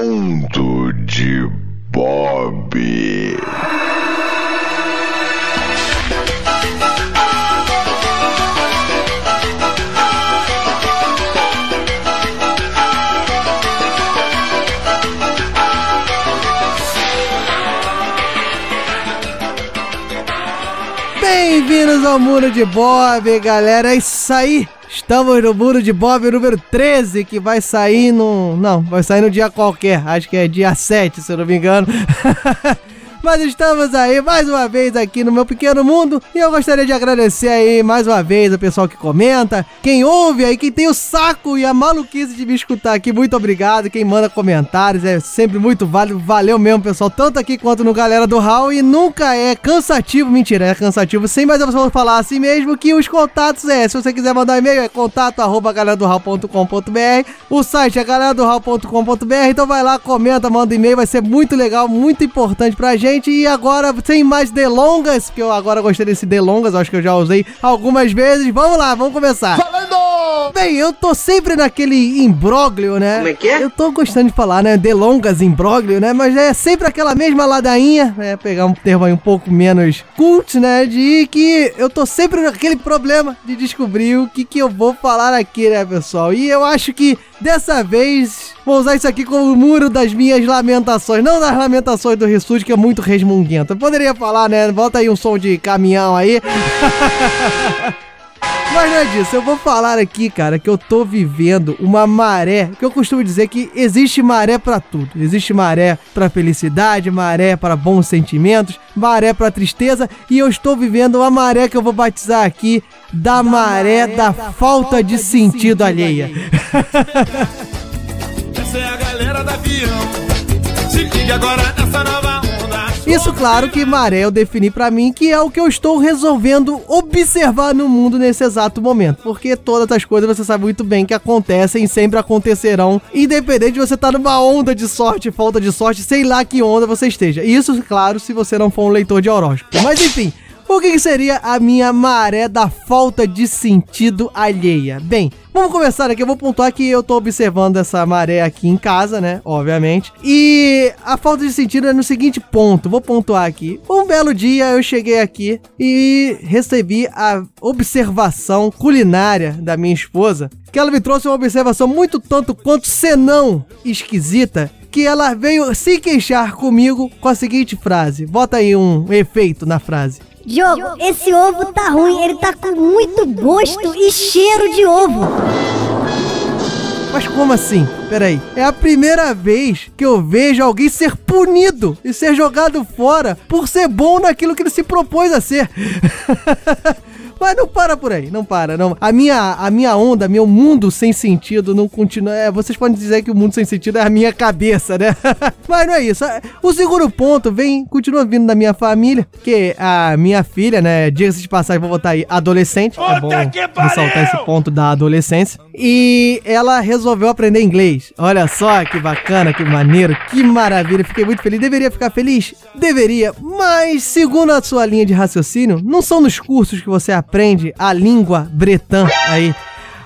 Mundo de Bob. Bem-vindos ao Muro de Bob, galera. É isso aí. Estamos no Muro de Bob número 13, que vai sair no. Não, vai sair no dia qualquer. Acho que é dia 7, se eu não me engano. Mas estamos aí mais uma vez aqui no meu pequeno mundo e eu gostaria de agradecer aí mais uma vez o pessoal que comenta, quem ouve aí, quem tem o saco e a maluquice de me escutar aqui. Muito obrigado. Quem manda comentários é sempre muito válido. Valeu mesmo, pessoal, tanto aqui quanto no Galera do Hall e nunca é cansativo. Mentira, é cansativo sim, mas eu vou falar assim mesmo que os contatos é, se você quiser mandar e-mail é contato arroba galeradohall.com.br, o site é galeradohall.com.br, então vai lá, comenta, manda e-mail, vai ser muito legal, muito importante pra gente gente. E agora, sem mais delongas, que eu agora gostei desse delongas, acho que eu já usei algumas vezes. Vamos lá, vamos começar. Falando! Bem, eu tô sempre naquele imbróglio, né? Como é que é? Eu tô gostando de falar, né? Delongas, imbróglio, né? Mas é sempre aquela mesma ladainha, né? Pegar um termo aí um pouco menos cult, né? De que eu tô sempre naquele problema de descobrir o que que eu vou falar aqui, né, pessoal? E eu acho que dessa vez vou usar isso aqui como o muro das minhas lamentações. Não das lamentações do Rissuti, que é muito resmunguento. Eu poderia falar, né? Volta aí um som de caminhão aí. Mas não é disso, eu vou falar aqui, cara, que eu tô vivendo uma maré, que eu costumo dizer que existe maré para tudo. Existe maré para felicidade, maré para bons sentimentos, maré para tristeza, e eu estou vivendo uma maré que eu vou batizar aqui da, maré, da, falta de, sentido, alheia. Essa é a galera da avião. Se liga agora nessa nova isso, claro, que maré eu defini para mim que é o que eu estou resolvendo observar no mundo nesse exato momento. Porque todas as coisas você sabe muito bem que acontecem e sempre acontecerão, independente de você estar tá numa onda de sorte, falta de sorte, sei lá que onda você esteja. Isso, claro, se você não for um leitor de horóscopo. Mas enfim. O que seria a minha maré da falta de sentido alheia? Bem, vamos começar aqui. Eu vou pontuar que eu tô observando essa maré aqui em casa, né? Obviamente. E a falta de sentido é no seguinte ponto. Vou pontuar aqui. Um belo dia eu cheguei aqui e recebi a observação culinária da minha esposa. Que ela me trouxe uma observação muito tanto quanto senão esquisita que ela veio se queixar comigo com a seguinte frase. Bota aí um efeito na frase. Diogo, esse ovo tá ruim, ele tá com muito gosto e cheiro de ovo. Mas como assim? Peraí. É a primeira vez que eu vejo alguém ser punido e ser jogado fora por ser bom naquilo que ele se propôs a ser. Mas não para por aí, não para, não. A minha, a minha onda, meu mundo sem sentido não continua. É, vocês podem dizer que o mundo sem sentido é a minha cabeça, né? Mas não é isso. O segundo ponto vem, continua vindo da minha família, que a minha filha, né? Diga-se de passagem, vou botar aí adolescente. Puta é bom ressaltar esse ponto da adolescência. E ela resolveu aprender inglês. Olha só que bacana, que maneiro, que maravilha. Fiquei muito feliz. Deveria ficar feliz? Deveria. Mas, segundo a sua linha de raciocínio, não são nos cursos que você aprende aprende a língua bretã aí.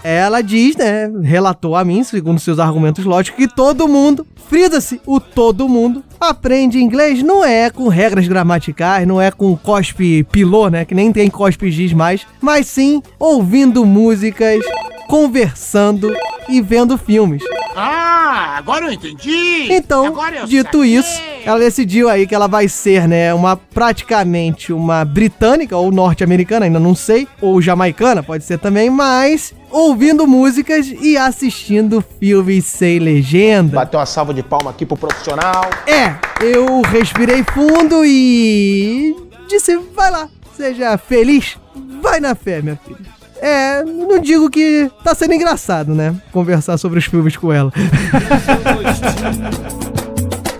Ela diz, né, relatou a mim, segundo seus argumentos lógicos, que todo mundo, frida-se o todo mundo, aprende inglês não é com regras gramaticais, não é com cospe pilô, né, que nem tem cospe giz mais, mas sim ouvindo músicas, conversando e vendo filmes. Ah, agora eu entendi! Então, eu dito saquei. isso, ela decidiu aí que ela vai ser, né, uma praticamente uma britânica ou norte-americana, ainda não sei, ou jamaicana, pode ser também, mas ouvindo músicas e assistindo filmes sem legenda. Bateu uma salva de palma aqui pro profissional. É, eu respirei fundo e disse: vai lá, seja feliz, vai na fé, minha filha. É, não digo que tá sendo engraçado, né? Conversar sobre os filmes com ela.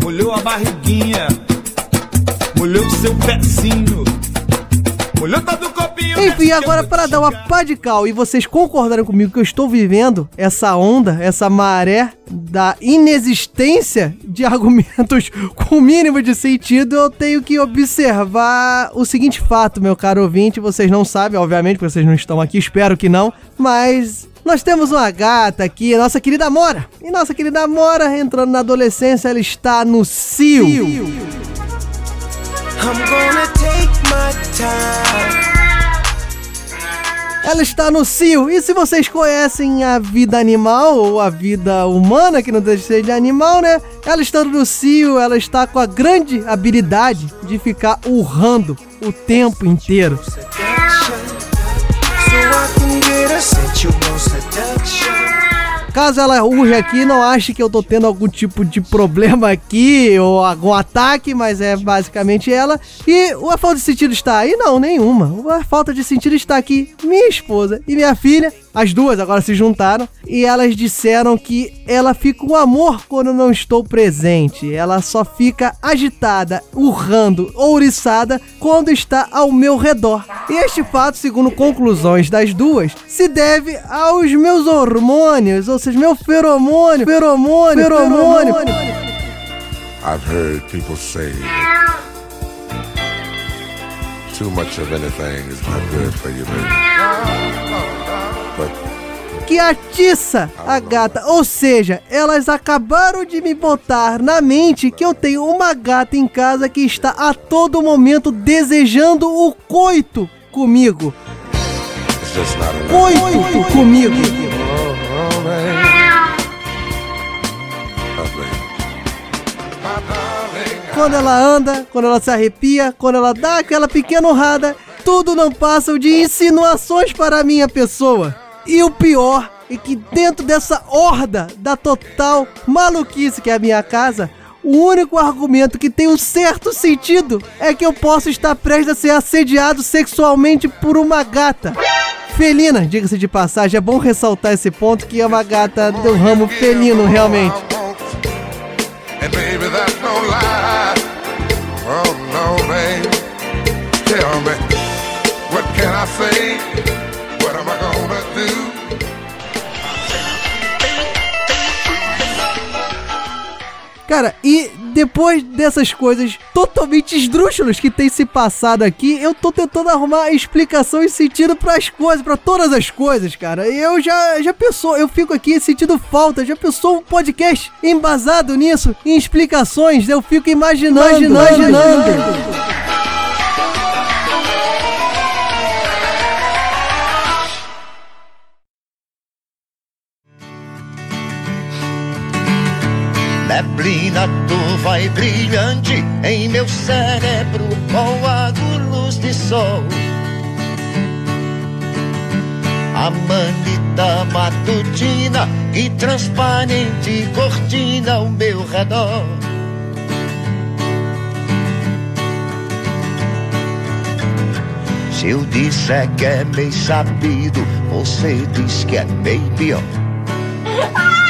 Molhou a barriguinha, molhou seu pezinho. Enfim, agora para dar uma pá de cal e vocês concordarem comigo que eu estou vivendo essa onda, essa maré da inexistência de argumentos com mínimo de sentido, eu tenho que observar o seguinte fato, meu caro ouvinte. Vocês não sabem, obviamente, porque vocês não estão aqui, espero que não, mas Nós temos uma gata aqui, nossa querida Mora. E nossa querida Mora, entrando na adolescência, ela está no cio. I'm Ela está no cio. E se vocês conhecem a vida animal ou a vida humana, que não deixa de ser de animal, né? Ela estando no cio, ela está com a grande habilidade de ficar urrando o tempo inteiro. So Caso ela urge aqui, não ache que eu tô tendo algum tipo de problema aqui ou algum ataque, mas é basicamente ela. E a falta de sentido está aí? Não, nenhuma. A falta de sentido está aqui. Minha esposa e minha filha, as duas agora se juntaram e elas disseram que ela fica um amor quando não estou presente. Ela só fica agitada, urrando, ouriçada quando está ao meu redor. E este fato, segundo conclusões das duas, se deve aos meus hormônios, ou seja, meu feromônio, feromônio, feromônio. I've heard people say too much of anything is not good for you, baby. Que atiça a gata. Ou seja, elas acabaram de me botar na mente que eu tenho uma gata em casa que está a todo momento desejando o coito comigo. enough. Coito comigo. Darling, Quando ela anda, quando ela se arrepia, quando ela dá aquela pequena urrada, tudo não passa de insinuações para a minha pessoa. E o pior é que dentro dessa horda da total maluquice que é a minha casa, o único argumento que tem um certo sentido é que eu posso estar prestes a ser assediado sexualmente por uma gata. Felina, diga-se de passagem, é bom ressaltar esse ponto que é uma gata do ramo felino, realmente. Cara, e depois dessas coisas totalmente esdrúxulas que tem se passado aqui, eu tô tentando arrumar explicação e sentido pras coisas, pra todas as coisas, cara. E eu já, já pensou, eu fico aqui sentindo falta, já pensou um podcast embasado nisso, em explicações, eu fico imaginando, imaginando. imaginando. Neblina turva e brilhante em meu cérebro com luz de sol. A manita matutina e transparente cortina ao meu redor. Se eu disser que é meio sabido, você diz que é meio pior.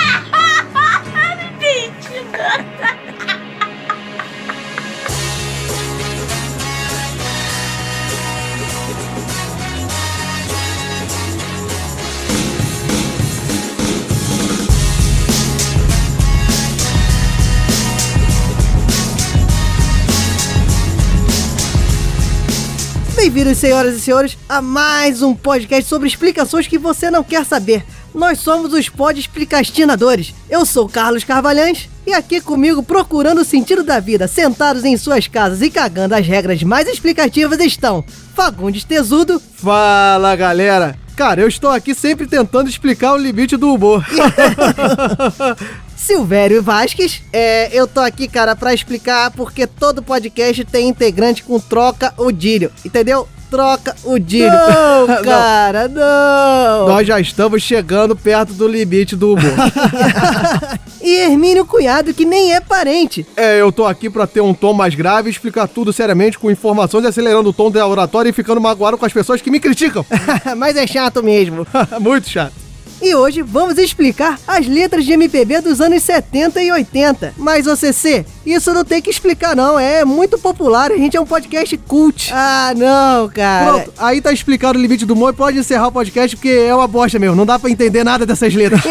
Bem-vindos, senhoras e senhores, a mais um podcast sobre explicações que você não quer saber. Nós somos os Pod Explicastinadores. Eu sou Carlos Carvalhães e aqui comigo, procurando o sentido da vida, sentados em suas casas e cagando as regras mais explicativas, estão Fagundes Tesudo Fala galera! Cara, eu estou aqui sempre tentando explicar o limite do humor. Silvério Vasques. É, eu tô aqui, cara, pra explicar porque todo podcast tem integrante com troca o dílio, entendeu? Troca o dílio. Não. cara, não. Nós já estamos chegando perto do limite do humor. E Hermínio Cunhado, que nem é parente. é, eu tô aqui pra ter um tom mais grave, explicar tudo seriamente com informações, acelerando o tom da oratória e ficando magoado com as pessoas que me criticam. Mas é chato mesmo. Muito chato. E hoje vamos explicar as letras de MPB dos anos 70 e 80. Mas, ô CC, isso não tem que explicar não, é muito popular, a gente é um podcast cult. Ah, não, cara. Pronto, aí tá explicado o limite do humor e pode encerrar o podcast porque é uma bosta mesmo, não dá pra entender nada dessas letras.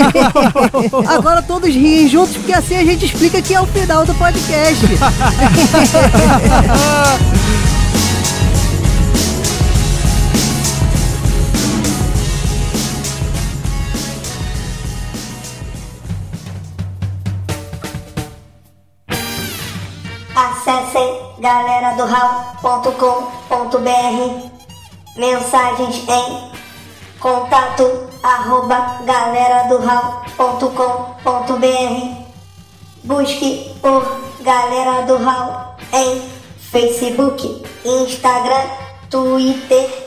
Agora todos riem juntos, porque assim a gente explica que é o final do podcast. do Mensagens em contato arroba Busque por Galera do Hall em Facebook, Instagram, Twitter